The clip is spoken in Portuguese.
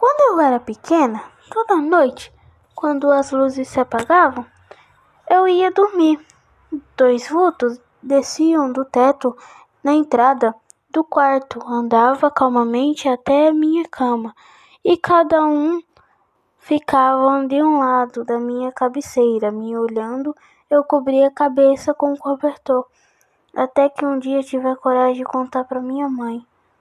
Quando eu era pequena, toda noite, quando as luzes se apagavam, eu ia dormir. Dois vultos desciam do teto na entrada do quarto, andava calmamente até a minha cama e cada um ficava de um lado da minha cabeceira, me olhando. Eu cobria a cabeça com o cobertor, até que um dia tive a coragem de contar para minha mãe.